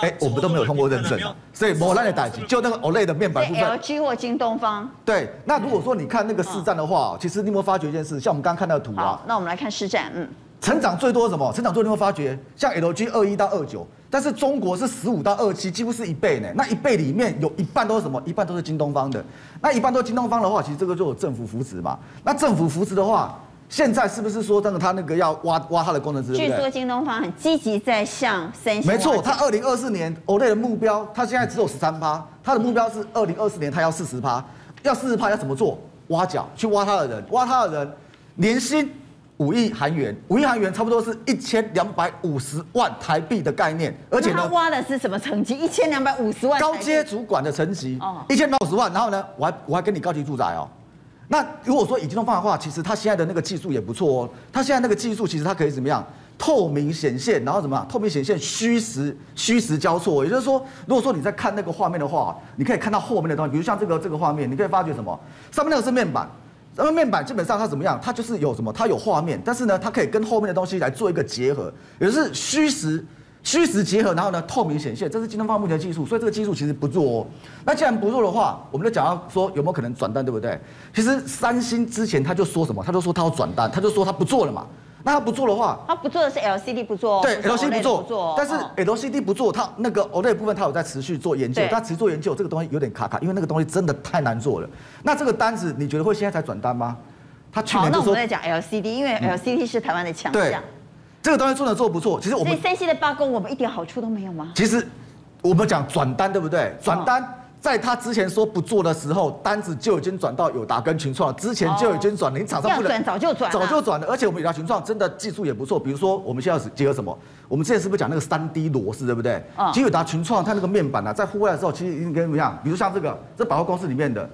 哎，我们都没有通过认证，所以磨烂的代志，就那个 OLED 的面板部分。LG 或京东方。对，那如果说你看那个市占的话，其实你有没有发觉一件事？像我们刚刚看到的图啊。那我们来看市占，嗯。成长最多什么？成长最多你会发觉，像 LG 二一到二九，但是中国是十五到二七，几乎是一倍呢。那一倍里面有一半都是什么？一半都是京东方的。那一半都是京东方的话，其实这个就有政府扶持嘛。那政府扶持的话，现在是不是说真的他那个要挖挖他的工程师？据说京东方很积极在向三星。没错，他二零二四年 OLED 的目标，他现在只有十三趴，他的目标是二零二四年他要四十趴，要四十趴要怎么做？挖角去挖他的人，挖他的人，年薪。五亿韩元，五亿韩元差不多是一千两百五十万台币的概念，而且呢，他挖的是什么层级？一千两百五十万高阶主管的层级，哦，一千两百五十万，然后呢，我还我还给你高级住宅哦。那如果说以京东方的话，其实他现在的那个技术也不错哦，他现在那个技术其实它可以怎么样？透明显现，然后怎么？透明显现虚实虚实交错，也就是说，如果说你在看那个画面的话，你可以看到后面的东西，比如像这个这个画面，你可以发觉什么？上面那个是面板。那么面板基本上它怎么样？它就是有什么？它有画面，但是呢，它可以跟后面的东西来做一个结合，也就是虚实虚实结合，然后呢，透明显现，这是京东方目前的技术，所以这个技术其实不弱哦。那既然不弱的话，我们就讲到说有没有可能转单，对不对？其实三星之前他就说什么？他就说他要转单，他就说他不做了嘛。那他不做的话，他不做的是 LCD 不做，对，LCD 不做，不做，但是 LCD 不做，他那个 OLED 部分他有在持续做研究，他持续做研究，这个东西有点卡卡，因为那个东西真的太难做了。那这个单子你觉得会现在才转单吗？他去年就说，那我们在讲 LCD，因为 LCD 是台湾的强项。对，这个东西做的做不错。其实我们所以三星的罢工，我们一点好处都没有吗？其实我们讲转单，对不对？转单。在他之前说不做的时候，单子就已经转到友达跟群创，之前就已经转了。你厂商不能转，早就转，早就转了。而且我们友达群创真的技术也不错，比如说我们现在是结合什么？我们之前是不是讲那个三 D 螺丝，对不对？其实友达群创它那个面板呢、啊，在户外的时候其实已经跟怎么样？比如像这个，这百货公司里面的。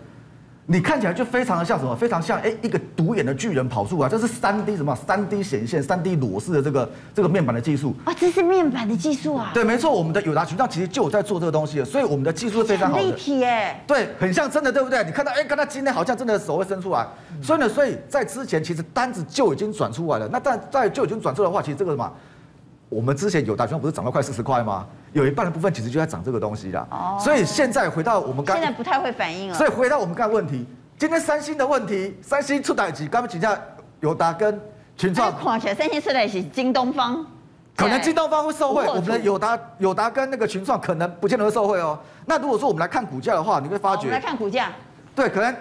你看起来就非常的像什么？非常像哎，一个独眼的巨人跑出来，这是三 D 什么？三 D 显现、三 D 裸视的这个这个面板的技术啊，这是面板的技术啊。对，没错，我们的友达群创其实就有在做这个东西，所以我们的技术是非常好的。立体耶，对，很像真的，对不对？你看到哎，刚才今天好像真的手会伸出来，所以呢，所以在之前其实单子就已经转出来了。那在在就已经转出来的话，其实这个什么？我们之前友达群创不是涨到快四十块吗？有一半的部分其实就在涨这个东西啦。哦。所以现在回到我们刚现在不太会反应了。所以回到我们刚才问题。今天三星的问题，三星出代志，刚刚请教友达跟群创。看起来三星出代志是京东方，可能京东方会受惠，我们的友达友达跟那个群创可能不见得会受惠哦。那如果说我们来看股价的话，你会发觉。我们来看股价。对，可能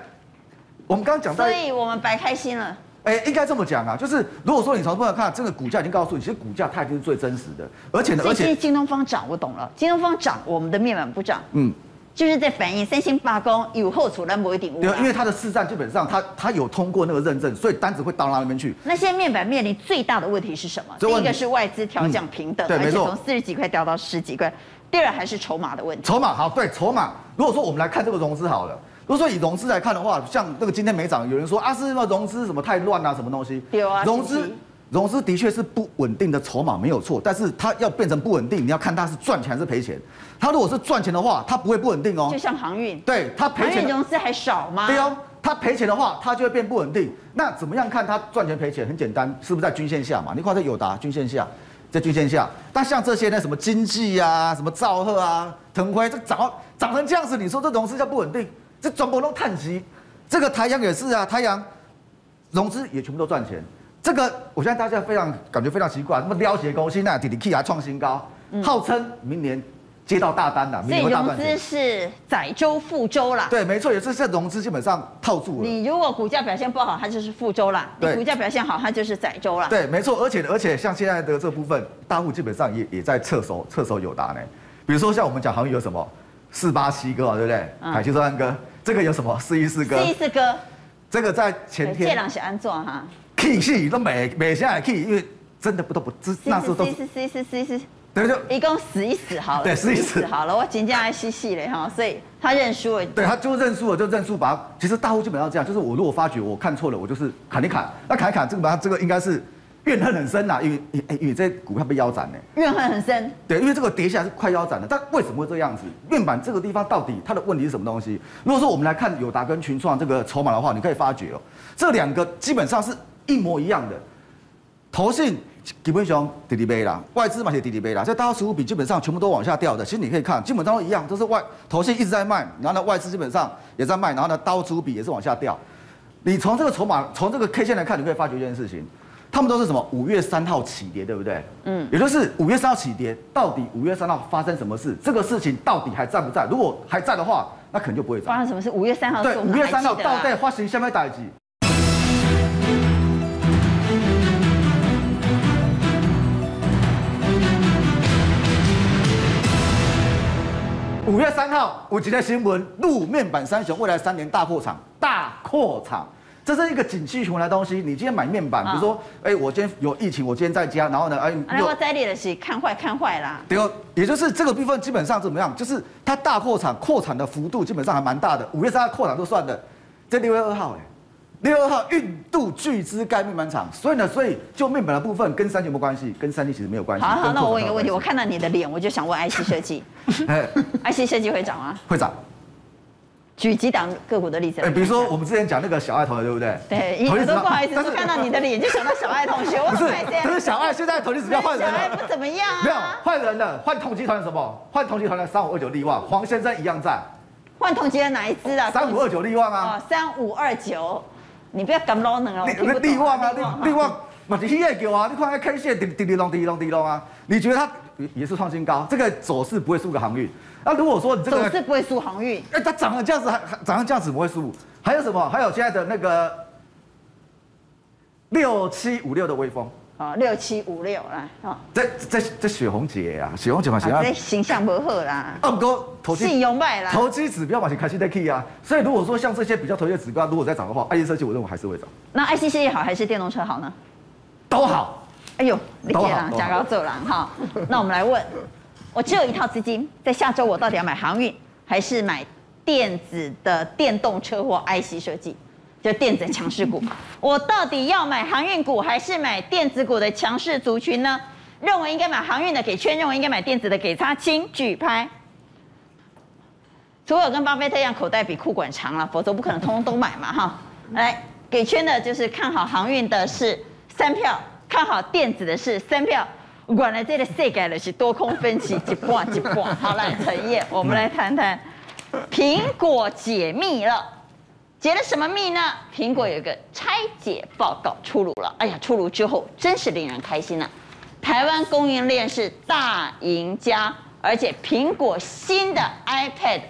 我们刚刚讲到。所以我们白开心了。哎，应该这么讲啊，就是如果说你从这边看，这个股价已经告诉你，其实股价它已经是最真实的，而且呢，而且京东方涨，我懂了，京东方涨，我们的面板不涨。嗯。就是在反映三星罢工有后处，但不一定。对，因为它的市占基本上它它有通过那个认证，所以单子会到那边去。那现在面板面临最大的问题是什么？第一个是外资调降平等，嗯、对，而且从四十几块掉到十几块。第二还是筹码的问题。筹码好，对，筹码。如果说我们来看这个融资好了，如果说以融资来看的话，像那个今天没涨，有人说啊是因为融资什么太乱啊，什么东西？有啊，融资。融资的确是不稳定的筹码，没有错。但是它要变成不稳定，你要看它是赚钱还是赔钱。它如果是赚钱的话，它不会不稳定哦。就像航运，对，它赔钱。融资还少吗？对哦，它赔钱的话，它就会变不稳定。那怎么样看它赚钱赔钱？很简单，是不是在均线下嘛？你看这友达均线下，在均线下。但像这些呢，什么经济啊，什么兆赫啊，腾辉，这涨涨成这样子，你说这融资叫不稳定？这全部都叹息。这个台阳也是啊，台阳融资也全部都赚钱。这个我现在大家非常感觉非常奇怪，那么了结高薪那滴滴 K 还创新高，嗯、号称明年接到大单了，明年大赚钱。所以融资是载舟覆舟啦。对，没错，也是这融资基本上套住了。你如果股价表现不好，它就是覆舟啦；你股价表现好，它就是载舟啦。对，没错，而且而且像现在的这部分，大户基本上也也在侧手侧手有达呢。比如说像我们讲行业有什么四八七哥啊，对不对？海基说安哥，这个有什么四一四哥？四一四哥，这个在前天。这两是安做哈。K 系都没没下来 K，因为真的不都不知那时候都。是是是是是。对就一共死一死好了。对，死一死好了，我紧张来细细嘞哈，所以他认输了。对，他就认输了，就认输把他。其实大户基本上这样，就是我如果发觉我看错了，我就是砍一砍。那砍一砍，这个把它这个应该是怨恨很深呐，因为因为这股票被腰斩呢。怨恨很深。对，因为这个跌下来是快腰斩的，但为什么会这样子？面板这个地方到底它的问题是什么东西？如果说我们来看友达跟群创这个筹码的话，你可以发觉哦，这两个基本上是。一模一样的，投信基本上滴滴杯啦，外资嘛也滴滴杯啦，这大户持股比基本上全部都往下掉的。其实你可以看，基本上都一样，都是外投信一直在卖，然后呢外资基本上也在卖，然后呢大户持股比也是往下掉。你从这个筹码，从这个 K 线来看，你可以发觉一件事情，他们都是什么五月三号起跌，对不对？嗯，也就是五月三号起跌，到底五月三号发生什么事？这个事情到底还在不在？如果还在的话，那可能就不会涨。发生什么事？五月三号对，五月三号到底发生什么打击？五月三号，我今天新闻，路面板三雄未来三年大扩厂，大扩厂。这是一个景气循环的东西。你今天买面板，比如说，哎，我今天有疫情，我今天在家，然后呢，哎，我在列的是看坏看坏啦。对哦，也就是这个部分基本上怎么样？就是它大扩产，扩产的幅度基本上还蛮大的。五月三号扩产都算的，这六月二号，哎，六月二号印度巨资盖面板厂，所以呢，所以就面板的部分跟三星有没有关系？跟三星其实没有关系。好，好，那我问一个问题，我看到你的脸，我就想问 IC 设计，哎，IC 设计会涨吗？会涨。举几档个股的例子，哎，比如说我们之前讲那个小爱同学，对不对？对，你都不好意思，是看到你的脸就想到小爱同学。不是，可是小爱现在投资指标换人了。小爱不怎么样啊。没有换人了，换同集团什么？换同集团的三五二九力旺，黄先生一样在。换同集团哪一支啊？三五二九力旺啊。三五二九，你不要咁老能哦。力旺啊，力力旺，嘛是 K 线啊，你看它 K 线滴滴滴隆滴滴隆滴隆啊，你觉得它也是创新高？这个走势不会输给航运。那如果说你这个走势不会输航运，哎，它涨了这样子还涨了这样子不会输，还有什么？还有现在的那个六七五六的威风啊，六七五六来啊，这这这雪红姐啊，雪红姐嘛，现在形象不好啦，二哥投机信用败啦，投机指标嘛，是开心的 key 啊，所以如果说像这些比较投机的指标，如果再涨的话，IC 设计我认为还是会涨。那 IC 设计好还是电动车好呢？都好。哎呦，你别啦，假高走廊哈。那我们来问。我只有一套资金，在下周我到底要买航运，还是买电子的电动车或 IC 设计，就电子强势股？我到底要买航运股，还是买电子股的强势族群呢？认为应该买航运的给圈，认为应该买电子的给他，请举牌。除非我跟巴菲特一样口袋比裤管长了，否则不可能通通都买嘛哈。来，给圈的就是看好航运的是三票，看好电子的是三票。原来这个世界的是多空分歧一半一半。好了，陈曄，我们来谈谈苹果解密了，解了什么密呢？苹果有个拆解报告出炉了。哎呀，出炉之后真是令人开心呐！台湾供应链是大赢家，而且苹果新的 iPad，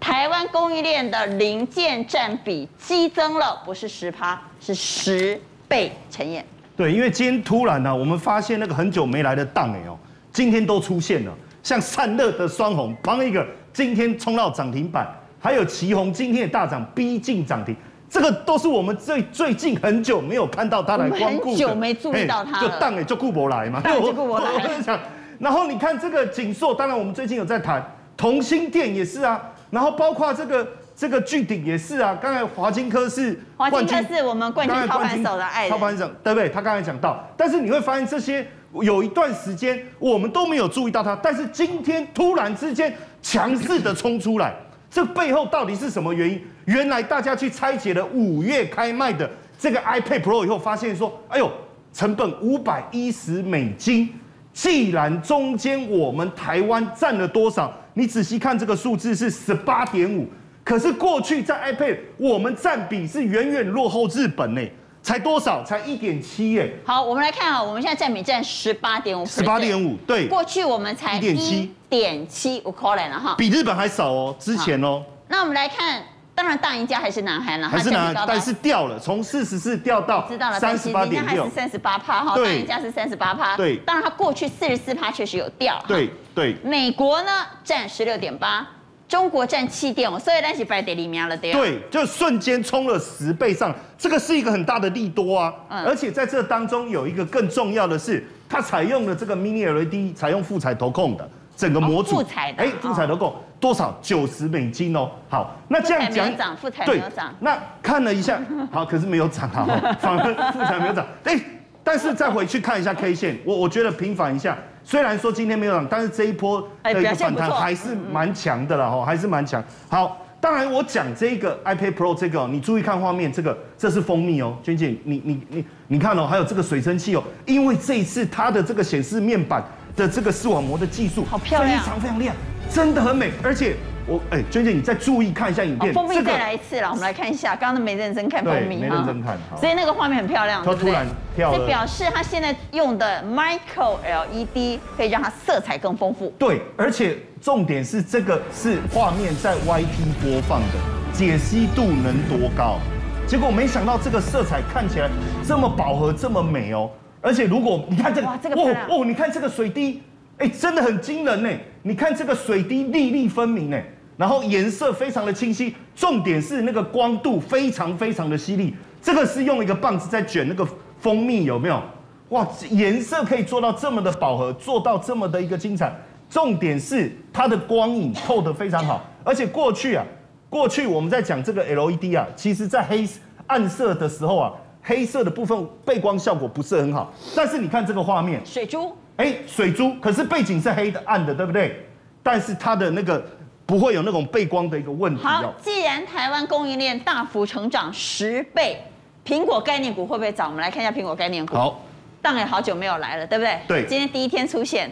台湾供应链的零件占比激增了，不是十趴，是十倍。陈燕。对，因为今天突然呢、啊，我们发现那个很久没来的档哎哦，今天都出现了，像散热的双红，帮一个今天冲到涨停板，还有旗红今天的大涨逼近涨停，这个都是我们最最近很久没有看到它来光顾的，很久没注意到它就档哎就顾不来嘛，档就顾不来。我跟你讲，然后你看这个景硕，当然我们最近有在谈，同心店也是啊，然后包括这个。这个巨鼎也是啊，刚才华金科是华金科是我们冠军操盘手的爱人，操盘手对不对？他刚才讲到，但是你会发现这些有一段时间我们都没有注意到它，但是今天突然之间强势的冲出来，这背后到底是什么原因？原来大家去拆解了五月开卖的这个 iPad Pro 以后，发现说，哎呦，成本五百一十美金，既然中间我们台湾占了多少？你仔细看这个数字是十八点五。可是过去在 iPad，我们占比是远远落后日本呢，才多少？才一点七耶。好，我们来看啊，我们现在占比占十八点五。十八点五，对。过去我们才一点七，点七，我可怜了哈。比日本还少哦，之前哦。那我们来看，当然大赢家还是南韩了，还是南韩，但是掉了，从四十四掉到知道了三十八点六，三十八趴哈。大赢家是三十八趴。对。当然它过去四十四趴确实有掉。对对。美国呢占十六点八。中国占七点五，所以那是排第二名了，对。对，就瞬间冲了十倍上，这个是一个很大的利多啊。嗯。而且在这当中有一个更重要的是，它采用了这个 Mini LED，采用富彩投控的整个模组。富彩的。哎，富彩投控多少？九十美金哦。好，那这样讲。富彩没有涨。对。那看了一下，好，可是没有涨啊，反而富彩没有涨。哎，但是再回去看一下 K 线，我我觉得平反一下。虽然说今天没有涨，但是这一波的一个反弹还是蛮强的了哈，还是蛮强。好，当然我讲这个 iPad Pro 这个，你注意看画面，这个这是蜂蜜哦，娟姐，你你你你看哦，还有这个水蒸气哦，因为这一次它的这个显示面板的这个视网膜的技术，好漂亮，非常非常亮，真的很美，而且我哎，娟姐你再注意看一下影片。蜂蜜再来一次了，我们来看一下，刚刚都没认真看蜂蜜，没认真看。所以那个画面很漂亮，它突然跳了。所以表示它现在用的 Micro LED 可以让它色彩更丰富。对，而且重点是这个是画面在 YT 播放的，解析度能多高？结果没想到这个色彩看起来这么饱和，这么美哦。而且如果你看这个，哇，这个哦哦，你看这个水滴，哎，真的很惊人呢。你看这个水滴粒粒分明呢，然后颜色非常的清晰，重点是那个光度非常非常的犀利。这个是用一个棒子在卷那个蜂蜜，有没有？哇，颜色可以做到这么的饱和，做到这么的一个精彩。重点是它的光影透得非常好，而且过去啊，过去我们在讲这个 LED 啊，其实在黑暗色的时候啊。黑色的部分背光效果不是很好，但是你看这个画面，水珠，哎，水珠，可是背景是黑的暗的，对不对？但是它的那个不会有那种背光的一个问题。好，既然台湾供应链大幅成长十倍，苹果概念股会不会涨？我们来看一下苹果概念股。好，当然好久没有来了，对不对？对，今天第一天出现。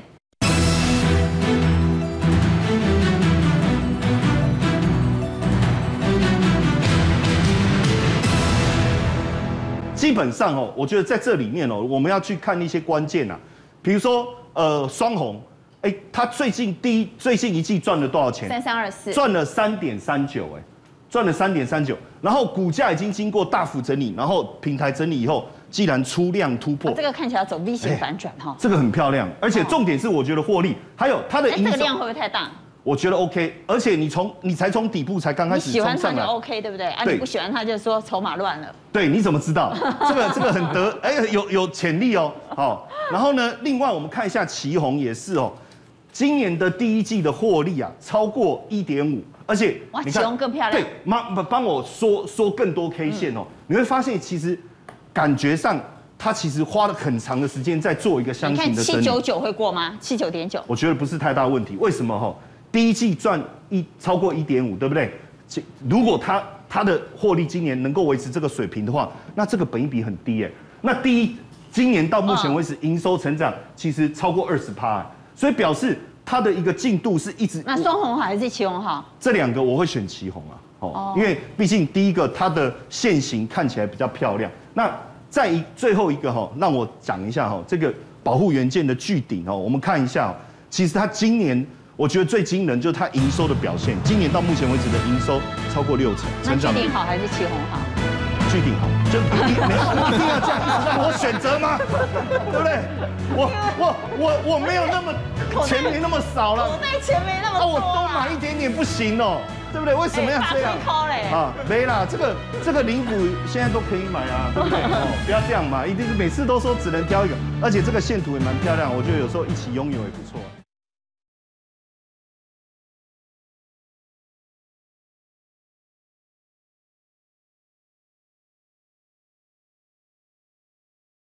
基本上哦，我觉得在这里面哦，我们要去看一些关键啊，比如说呃双鸿，哎，它最近第一最近一季赚了多少钱？三三二四，赚了三点三九，哎，赚了三点三九，然后股价已经经过大幅整理，然后平台整理以后，既然出量突破，这个看起来走 V 型反转哈，这个很漂亮，而且重点是我觉得获利，还有它的营收，这个量会不会太大？我觉得 OK，而且你从你才从底部才刚开始，你喜欢它就 OK，对不对？啊，你不喜欢它就说筹码乱了。对，你怎么知道？这个这个很得，哎，有有潜力哦。好，然后呢，另外我们看一下奇宏也是哦，今年的第一季的获利啊超过一点五，而且哇，奇鋐更漂亮。对，帮帮我说说更多 K 线哦，你会发现其实感觉上它其实花了很长的时间在做一个箱型的整理。七九九会过吗？七九点九？我觉得不是太大问题，为什么哈？第一季赚一超过一点五，对不对？如果它它的获利今年能够维持这个水平的话，那这个本益比很低哎。那第一，今年到目前为止营收成长其实超过二十趴，所以表示它的一个进度是一直。那双红好还是奇红好？这两个我会选奇红啊，哦，因为毕竟第一个它的线型看起来比较漂亮。那再一最后一个哈，让我讲一下哈，这个保护元件的聚顶哦，我们看一下，其实它今年。我觉得最惊人就是它营收的表现，今年到目前为止的营收超过六成，成长。那聚顶好还是奇红好？聚顶好，就一定要这样让我选择吗？对不对？我我我我没有那么钱没那么少了，口袋钱没那么多，我多买一点点不行哦，对不对？为什么要这样？啊，没啦，这个这个零股现在都可以买啊，对不对？哦，不要这样嘛，一定是每次都说只能挑一个，而且这个线图也蛮漂亮，我觉得有时候一起拥有也不错。